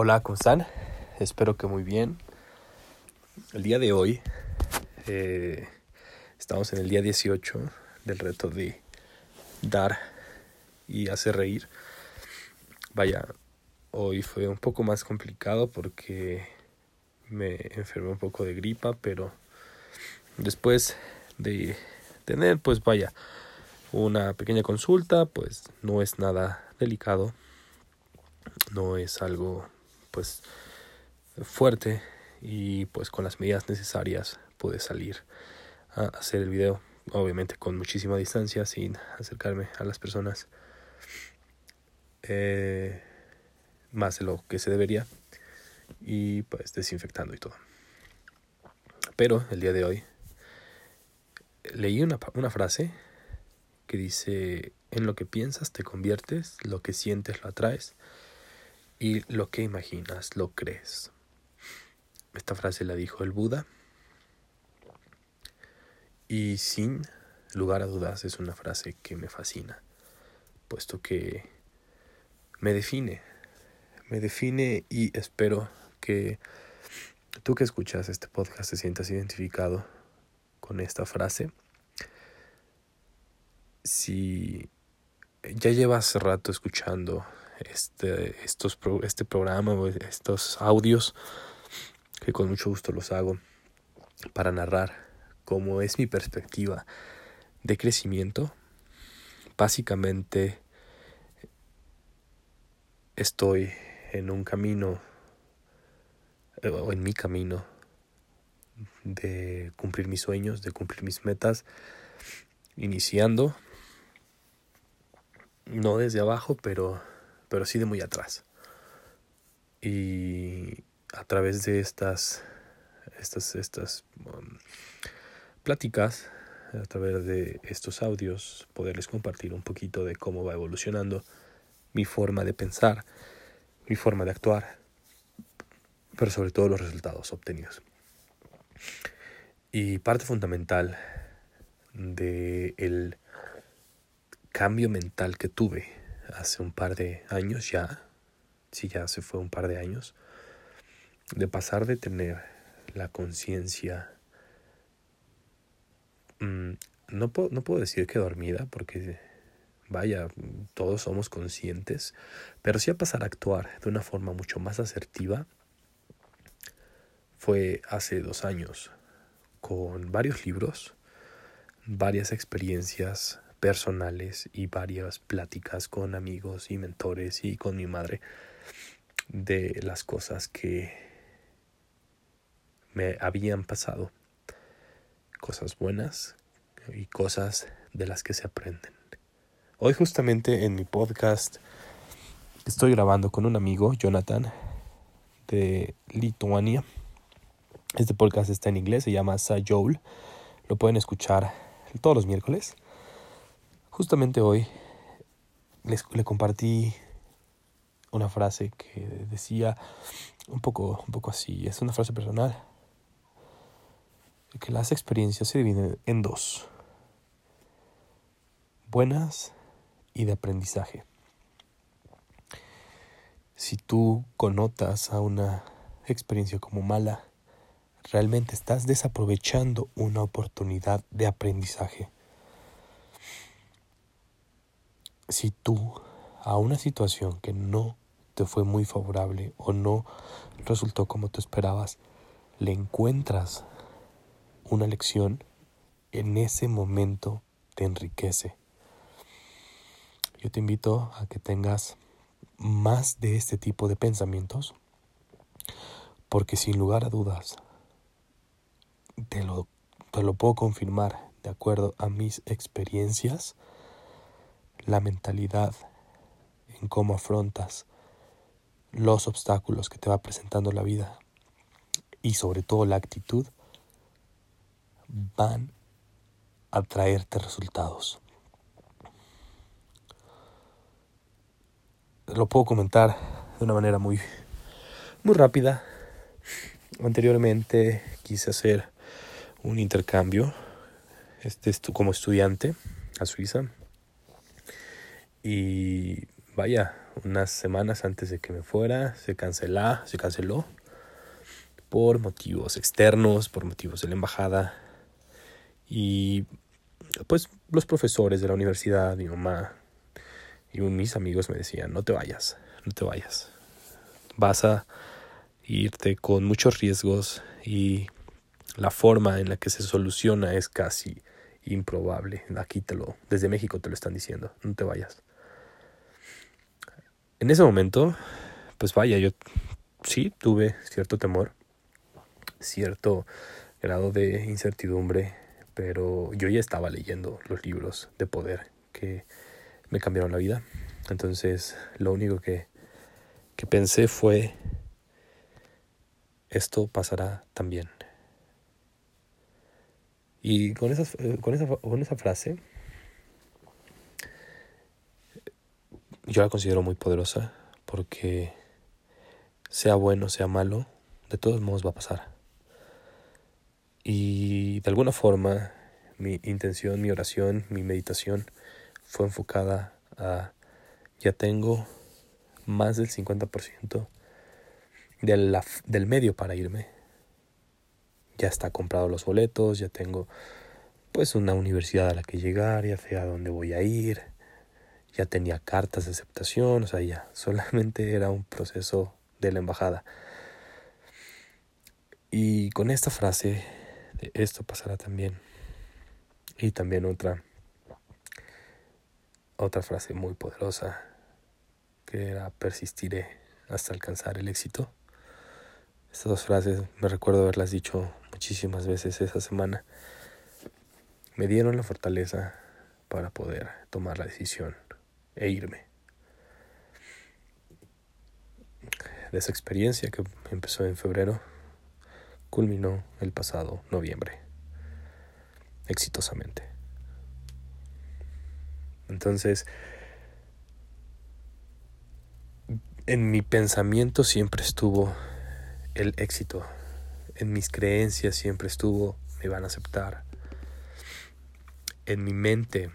Hola, ¿cómo están? Espero que muy bien. El día de hoy eh, estamos en el día 18 del reto de dar y hacer reír. Vaya, hoy fue un poco más complicado porque me enfermé un poco de gripa, pero después de tener, pues vaya, una pequeña consulta, pues no es nada delicado, no es algo pues fuerte y pues con las medidas necesarias pude salir a hacer el video, obviamente con muchísima distancia, sin acercarme a las personas eh, más de lo que se debería y pues desinfectando y todo. Pero el día de hoy leí una, una frase que dice, en lo que piensas te conviertes, lo que sientes lo atraes y lo que imaginas lo crees. Esta frase la dijo el Buda y sin lugar a dudas es una frase que me fascina, puesto que me define, me define y espero que tú que escuchas este podcast te sientas identificado con esta frase. Si ya llevas rato escuchando este, estos, este programa o estos audios, que con mucho gusto los hago para narrar cómo es mi perspectiva de crecimiento, básicamente estoy en un camino eh, o en mi camino de cumplir mis sueños, de cumplir mis metas, iniciando, no desde abajo, pero, pero sí de muy atrás. Y a través de estas, estas, estas um, pláticas, a través de estos audios, poderles compartir un poquito de cómo va evolucionando mi forma de pensar, mi forma de actuar, pero sobre todo los resultados obtenidos. Y parte fundamental de el cambio mental que tuve hace un par de años ya, si ya se fue un par de años, de pasar de tener la conciencia, mm, no, puedo, no puedo decir que dormida, porque vaya, todos somos conscientes, pero sí a pasar a actuar de una forma mucho más asertiva fue hace dos años, con varios libros, varias experiencias personales y varias pláticas con amigos y mentores y con mi madre de las cosas que me habían pasado, cosas buenas y cosas de las que se aprenden. Hoy justamente en mi podcast estoy grabando con un amigo, Jonathan, de Lituania. Este podcast está en inglés, se llama Joel. Lo pueden escuchar todos los miércoles. Justamente hoy les, le compartí una frase que decía un poco, un poco así. Es una frase personal. Que las experiencias se dividen en dos. Buenas y de aprendizaje. Si tú connotas a una experiencia como mala, realmente estás desaprovechando una oportunidad de aprendizaje. Si tú a una situación que no te fue muy favorable o no resultó como tú esperabas, le encuentras una lección, en ese momento te enriquece. Yo te invito a que tengas más de este tipo de pensamientos, porque sin lugar a dudas, te lo, te lo puedo confirmar de acuerdo a mis experiencias, la mentalidad en cómo afrontas los obstáculos que te va presentando la vida y sobre todo la actitud van a traerte resultados. lo puedo comentar de una manera muy, muy rápida. Anteriormente quise hacer un intercambio este, como estudiante a Suiza. Y vaya, unas semanas antes de que me fuera, se canceló, se canceló por motivos externos, por motivos de la embajada y pues los profesores de la universidad, mi mamá y mis amigos me decían, no te vayas, no te vayas. Vas a irte con muchos riesgos y la forma en la que se soluciona es casi improbable. Aquí te lo, desde México te lo están diciendo, no te vayas. En ese momento, pues vaya, yo sí tuve cierto temor, cierto grado de incertidumbre, pero yo ya estaba leyendo los libros de poder que me cambiaron la vida. Entonces, lo único que, que pensé fue, esto pasará también. Y con, esas, con, esa, con esa frase, yo la considero muy poderosa porque sea bueno, sea malo, de todos modos va a pasar. Y de alguna forma mi intención, mi oración, mi meditación fue enfocada a ya tengo más del 50% de la, del medio para irme. Ya está comprado los boletos, ya tengo pues una universidad a la que llegar, ya sé a dónde voy a ir, ya tenía cartas de aceptación, o sea, ya solamente era un proceso de la embajada. Y con esta frase de esto pasará también. Y también otra otra frase muy poderosa que era persistiré hasta alcanzar el éxito. Estas dos frases me recuerdo haberlas dicho muchísimas veces esa semana. Me dieron la fortaleza para poder tomar la decisión e irme. De esa experiencia que empezó en febrero, culminó el pasado noviembre, exitosamente. Entonces, en mi pensamiento siempre estuvo el éxito, en mis creencias siempre estuvo me van a aceptar, en mi mente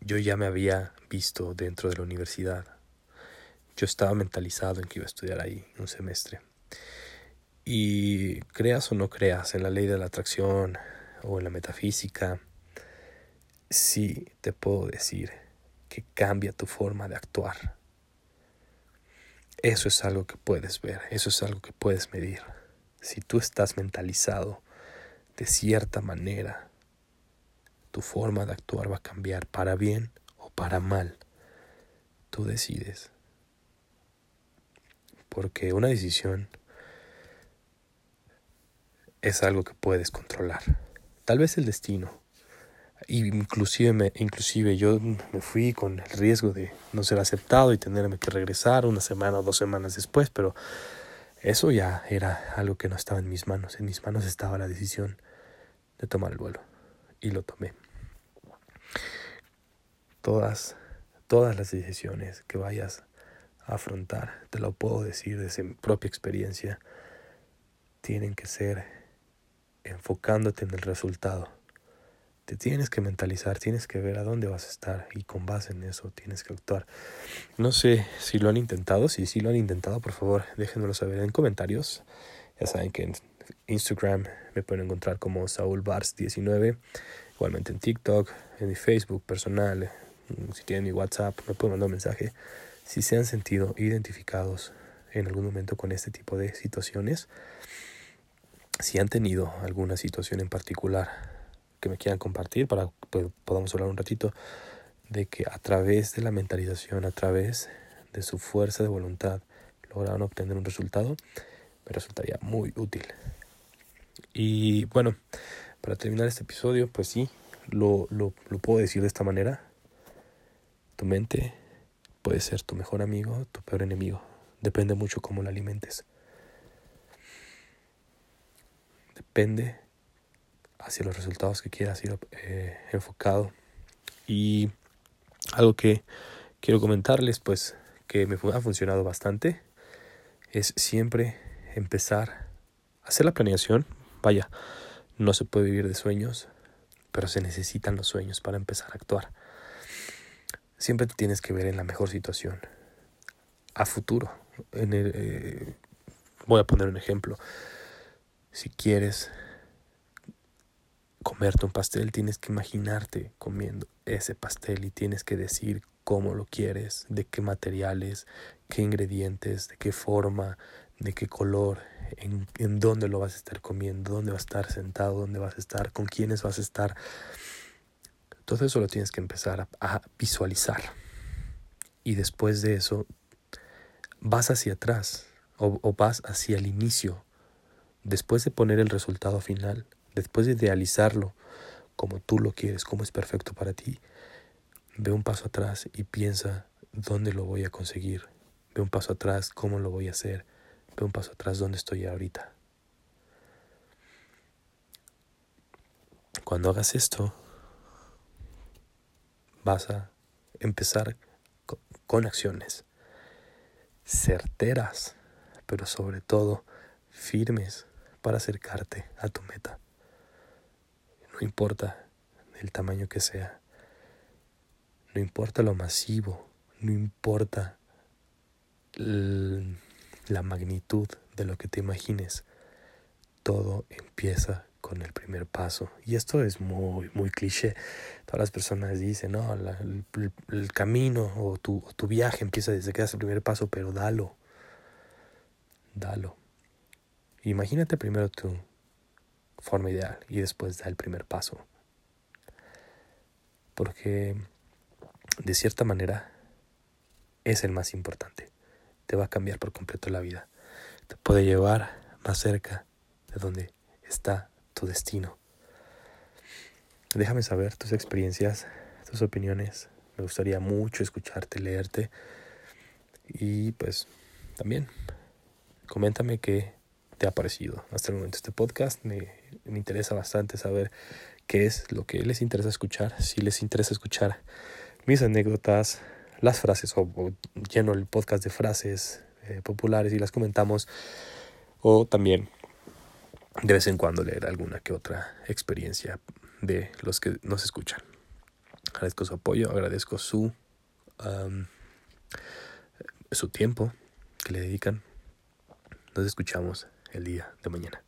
yo ya me había visto dentro de la universidad. Yo estaba mentalizado en que iba a estudiar ahí un semestre. Y creas o no creas en la ley de la atracción o en la metafísica, sí te puedo decir que cambia tu forma de actuar. Eso es algo que puedes ver, eso es algo que puedes medir. Si tú estás mentalizado de cierta manera, tu forma de actuar va a cambiar para bien o para mal. Tú decides. Porque una decisión es algo que puedes controlar. Tal vez el destino. Inclusive, inclusive yo me fui con el riesgo de no ser aceptado y tenerme que regresar una semana o dos semanas después, pero eso ya era algo que no estaba en mis manos. En mis manos estaba la decisión de tomar el vuelo y lo tomé. Todas, todas las decisiones que vayas a afrontar, te lo puedo decir desde mi propia experiencia, tienen que ser enfocándote en el resultado. Te tienes que mentalizar, tienes que ver a dónde vas a estar y con base en eso tienes que actuar. No sé si lo han intentado, si sí lo han intentado, por favor, déjenmelo saber en comentarios. Ya saben que Instagram me pueden encontrar como Saúl Bars 19 igualmente en TikTok, en mi Facebook personal, si tienen mi WhatsApp, me pueden mandar un mensaje. Si se han sentido identificados en algún momento con este tipo de situaciones, si han tenido alguna situación en particular que me quieran compartir para que podamos hablar un ratito de que a través de la mentalización, a través de su fuerza de voluntad, lograron obtener un resultado, me resultaría muy útil. Y bueno, para terminar este episodio, pues sí, lo, lo, lo puedo decir de esta manera. Tu mente puede ser tu mejor amigo, tu peor enemigo. Depende mucho cómo la alimentes. Depende hacia los resultados que quieras ir eh, enfocado. Y algo que quiero comentarles, pues, que me ha funcionado bastante, es siempre empezar a hacer la planeación. Vaya, no se puede vivir de sueños, pero se necesitan los sueños para empezar a actuar. siempre te tienes que ver en la mejor situación a futuro. En el, eh, voy a poner un ejemplo. Si quieres comerte un pastel, tienes que imaginarte comiendo ese pastel y tienes que decir cómo lo quieres, de qué materiales, qué ingredientes, de qué forma, de qué color, en, en dónde lo vas a estar comiendo, dónde vas a estar sentado, dónde vas a estar, con quiénes vas a estar. Todo eso lo tienes que empezar a, visualizar. Y después de eso, vas hacia atrás o, o vas hacia el inicio. Después de poner el resultado final, después de idealizarlo como tú lo quieres, como es perfecto para ti, ve un paso atrás y piensa dónde lo voy a conseguir. Ve un paso atrás, cómo lo voy a hacer. Un paso atrás, dónde estoy ahorita. Cuando hagas esto, vas a empezar con acciones certeras, pero sobre todo firmes para acercarte a tu meta. No importa el tamaño que sea, no importa lo masivo, no importa la magnitud de lo que te imagines, todo empieza con el primer paso. Y esto es muy, muy cliché. Todas las personas dicen, no, el, camino o tu, o tu viaje empieza desde que das el primer paso, pero dalo. Dalo. Imagínate primero tu forma ideal y después da el primer paso. Porque de cierta manera es el más importante. Te va a cambiar por completo la vida. Te puede llevar más cerca de donde está tu destino. Déjame saber tus experiencias, tus opiniones. Me gustaría mucho escucharte, leerte. Y pues también coméntame qué te ha parecido hasta el momento este podcast. Me, me, interesa bastante saber qué es lo que les interesa escuchar. Si les interesa escuchar mis anécdotas, las frases, o, lleno el podcast de frases eh, populares y las comentamos. O también de vez en cuando leer alguna que otra experiencia de los que nos escuchan. Agradezco su apoyo, agradezco su, su tiempo que le dedican. Nos escuchamos el día de mañana.